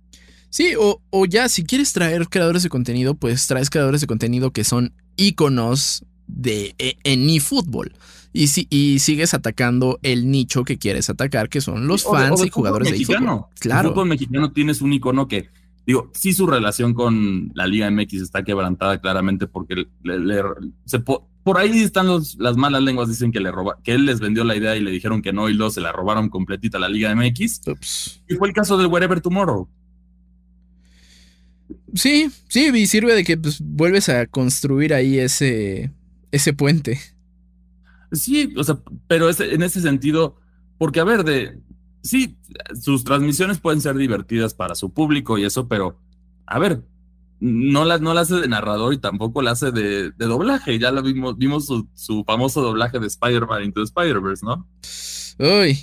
Sí, o, o, ya si quieres traer creadores de contenido, pues traes creadores de contenido que son íconos de, e, en eFootball. Y, si, y sigues atacando el nicho que quieres atacar, que son los fans y jugadores de eFootball. Claro. En fútbol mexicano tienes un icono que, digo, sí su relación con la Liga MX está quebrantada claramente porque le, se, por ahí están las malas lenguas, dicen que le roba, que él les vendió la idea y le dijeron que no, y luego se la robaron completita a la Liga MX. Y fue el caso del Wherever Tomorrow. Sí, sí, y sirve de que pues, vuelves a construir ahí ese, ese puente. Sí, o sea, pero en ese sentido, porque a ver, de sí, sus transmisiones pueden ser divertidas para su público y eso, pero a ver, no la, no la hace de narrador y tampoco la hace de, doblaje. Ya lo vimos, vimos su, famoso doblaje de Spider-Man into Spider-Verse, ¿no? Uy,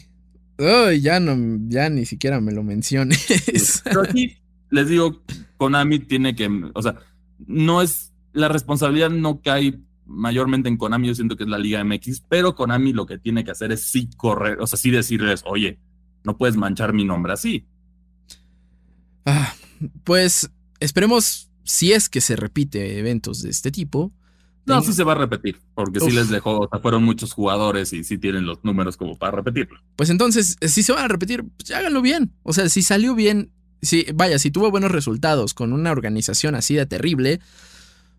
uy, ya no, ya ni siquiera me lo menciones. Pero aquí les digo, Konami tiene que, o sea, no es, la responsabilidad no cae mayormente en Konami, yo siento que es la Liga MX, pero Konami lo que tiene que hacer es sí correr, o sea, sí decirles, oye, no puedes manchar mi nombre así. Ah, pues esperemos si es que se repite eventos de este tipo. No, sí se va a repetir, porque sí les dejó, o sea, fueron muchos jugadores y sí tienen los números como para repetirlo. Pues entonces, si se van a repetir, pues háganlo bien. O sea, si salió bien, si, vaya, si tuvo buenos resultados con una organización así de terrible,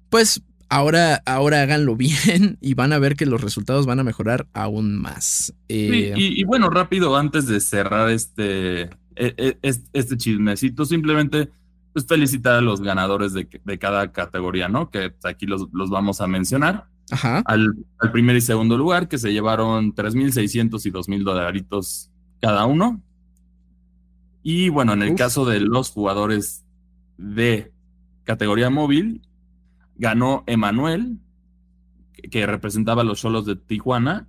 pues ahora, ahora háganlo (laughs) bien y van a ver que los resultados van a mejorar aún más. Eh, y, bueno, rápido, antes de cerrar este, e, e, este chismecito, simplemente pues felicitar a los ganadores de, cada categoría, ¿no? Que aquí los, vamos a mencionar. Ajá. Al, primer y segundo lugar, que se llevaron 3.600 y 2.000 dolaritos cada uno. Y bueno, en el caso de los jugadores de categoría móvil, ganó Emanuel que representaba a los Cholos de Tijuana,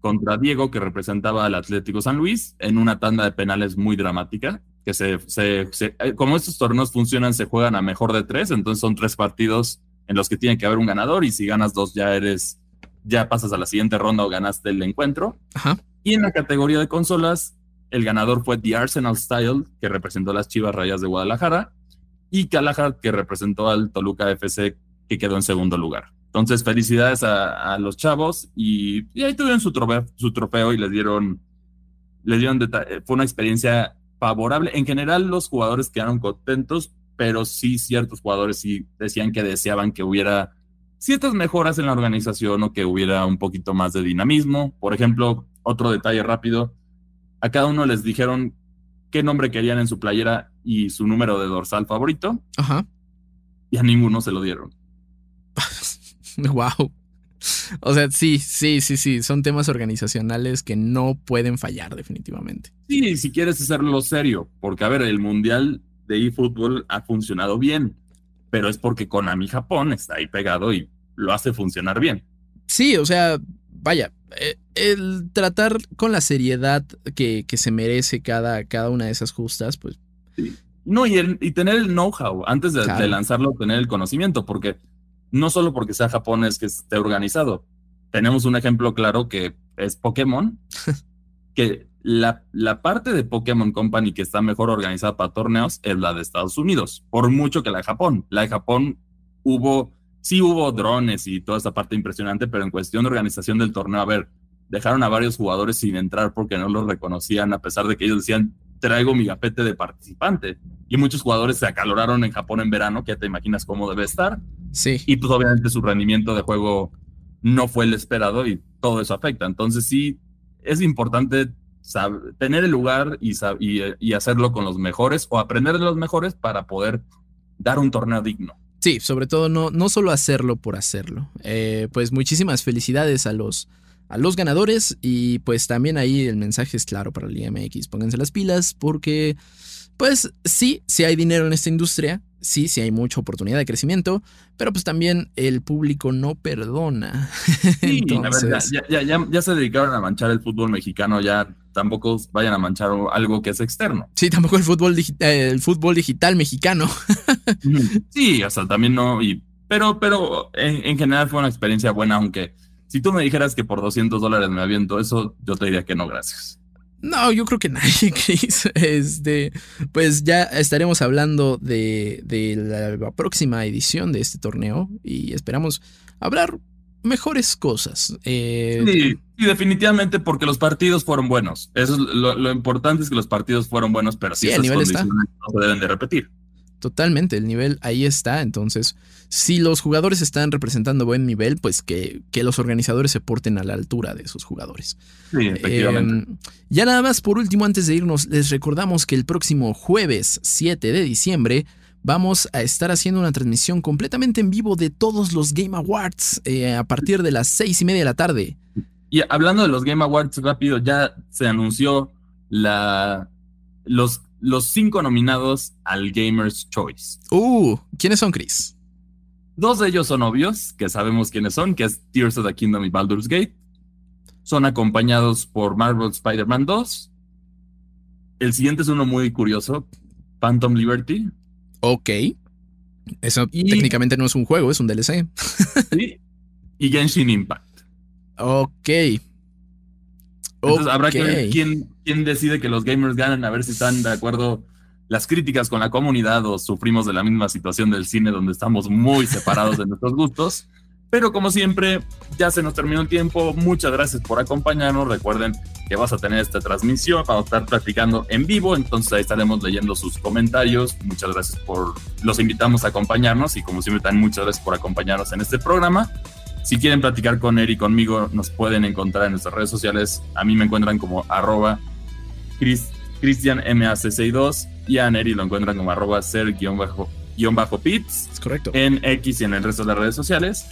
contra Diego, que representaba al Atlético San Luis, en una tanda de penales muy dramática. Que se, se, eh, como estos torneos funcionan, se juegan a mejor de tres, entonces son tres partidos en los que tiene que haber un ganador, y si ganas dos, ya eres, ya pasas a la siguiente ronda o ganaste el encuentro. Y en la categoría de consolas, el ganador fue The Arsenal Style, que representó a las Chivas Rayas de Guadalajara, y Calahar, que representó al Toluca FC, que quedó en segundo lugar. Entonces, felicidades a, los chavos y, ahí tuvieron su trofeo, su trofeo y les dieron, les dieron fue una experiencia favorable. En general, los jugadores quedaron contentos, pero sí ciertos jugadores sí decían que deseaban que hubiera ciertas mejoras en la organización o que hubiera un poquito más de dinamismo. Por ejemplo, otro detalle rápido, a cada uno les dijeron qué nombre querían en su playera y su número de dorsal favorito. Ajá. Y a ninguno se lo dieron. (laughs) wow. O sea, sí, sí, sí, sí, son temas organizacionales que no pueden fallar definitivamente. Sí, si quieres hacerlo serio, porque a ver, el Mundial de eFootball ha funcionado bien, pero es porque Konami Japón está ahí pegado y lo hace funcionar bien. Sí, o sea, vaya, eh, el tratar con la seriedad que, se merece cada, cada, una de esas justas, pues... No, y, y tener el know-how antes de, de lanzarlo, tener el conocimiento, porque no solo porque sea Japón es que esté organizado. Tenemos un ejemplo claro que es Pokémon, (laughs) que la, la, parte de Pokémon Company que está mejor organizada para torneos es la de Estados Unidos, por mucho que la de Japón. La de Japón hubo, sí hubo drones y toda esa parte impresionante, pero en cuestión de organización del torneo, a ver, dejaron a varios jugadores sin entrar porque no los reconocían, a pesar de que ellos decían, traigo mi gafete de participante. Y muchos jugadores se acaloraron en Japón en verano, que ya te imaginas cómo debe estar. Sí. Y pues obviamente su rendimiento de juego no fue el esperado y todo eso afecta. Entonces sí, es importante tener el lugar y, y, hacerlo con los mejores o aprender de los mejores para poder dar un torneo digno. Sí, sobre todo no, no solo hacerlo por hacerlo. Eh, pues muchísimas felicidades a los, a los ganadores y pues también ahí el mensaje es claro para el IMX. Pónganse las pilas porque pues sí, sí hay dinero en esta industria, sí, sí hay mucha oportunidad de crecimiento, pero pues también el público no perdona. Sí, Entonces... ya, ya, ya, se dedicaron a manchar el fútbol mexicano, ya tampoco vayan a manchar algo que es externo. Sí, tampoco el fútbol, el fútbol digital mexicano. sí, o sea, también no, y, pero, pero en, en, general fue una experiencia buena, aunque si tú me dijeras que por 200 dólares me aviento eso, yo te diría que no, gracias. No, yo creo que (laughs) nadie, Chris. Este, pues ya estaremos hablando de, la próxima edición de este torneo y esperamos hablar mejores cosas. Eh, sí, definitivamente porque los partidos fueron buenos. Eso es lo, importante es que los partidos fueron buenos, pero sí, esas condiciones no se deben de repetir. Totalmente, el nivel ahí está. Entonces, si los jugadores están representando buen nivel, pues que, los organizadores se porten a la altura de esos jugadores. Sí, efectivamente. Em, ya nada más, por último, antes de irnos, les recordamos que el próximo jueves 7 de diciembre vamos a estar haciendo una transmisión completamente en vivo de todos los Game Awards eh, a partir de las seis y media de la tarde. Y hablando de los Game Awards, rápido, ya se anunció la, los los cinco nominados al Gamer's Choice. Uh, ¿quiénes son, Chris? Dos de ellos son obvios, que sabemos quiénes son, que es Tears of the Kingdom y Baldur's Gate. Son acompañados por Marvel Spider-Man 2. El siguiente es uno muy curioso, Phantom Liberty. Ok. Eso técnicamente no es un juego, es un DLC. (laughs) sí. Y Genshin Impact. Ok. Entonces habrá que ver quién, quién decide que los gamers ganan, a ver si están de acuerdo las críticas con la comunidad o sufrimos de la misma situación del cine donde estamos muy separados de nuestros gustos. Pero como siempre, ya se nos terminó el tiempo. Muchas gracias por acompañarnos. Recuerden que vas a tener esta transmisión, vamos a estar platicando en vivo, entonces ahí estaremos leyendo sus comentarios. Muchas gracias por, los invitamos a acompañarnos y como siempre también muchas gracias por acompañarnos en este programa. Si quieren platicar con Eri y conmigo, nos pueden encontrar en nuestras redes sociales. A mí me encuentran como arroba cristianmac62 y a Neri lo encuentran como arroba ser-pits. Es correcto. En X y en el resto de las redes sociales.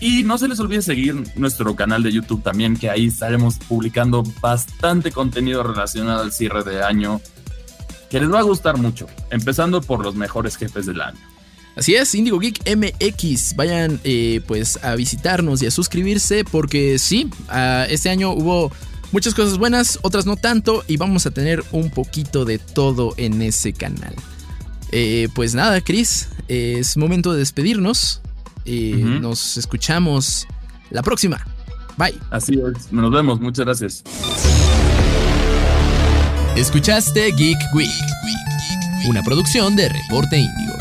Y no se les olvide seguir nuestro canal de YouTube también, que ahí estaremos publicando bastante contenido relacionado al cierre de año, que les va a gustar mucho, empezando por los mejores jefes del año. Así es, Indigo Geek MX. Vayan eh, pues a visitarnos y a suscribirse porque sí, este año hubo muchas cosas buenas, otras no tanto y vamos a tener un poquito de todo en ese canal. Eh, pues nada, Chris, es momento de despedirnos. Eh, nos escuchamos la próxima. Bye. Así es, nos vemos, muchas gracias. Escuchaste Geek Week, una producción de Reporte Índigo.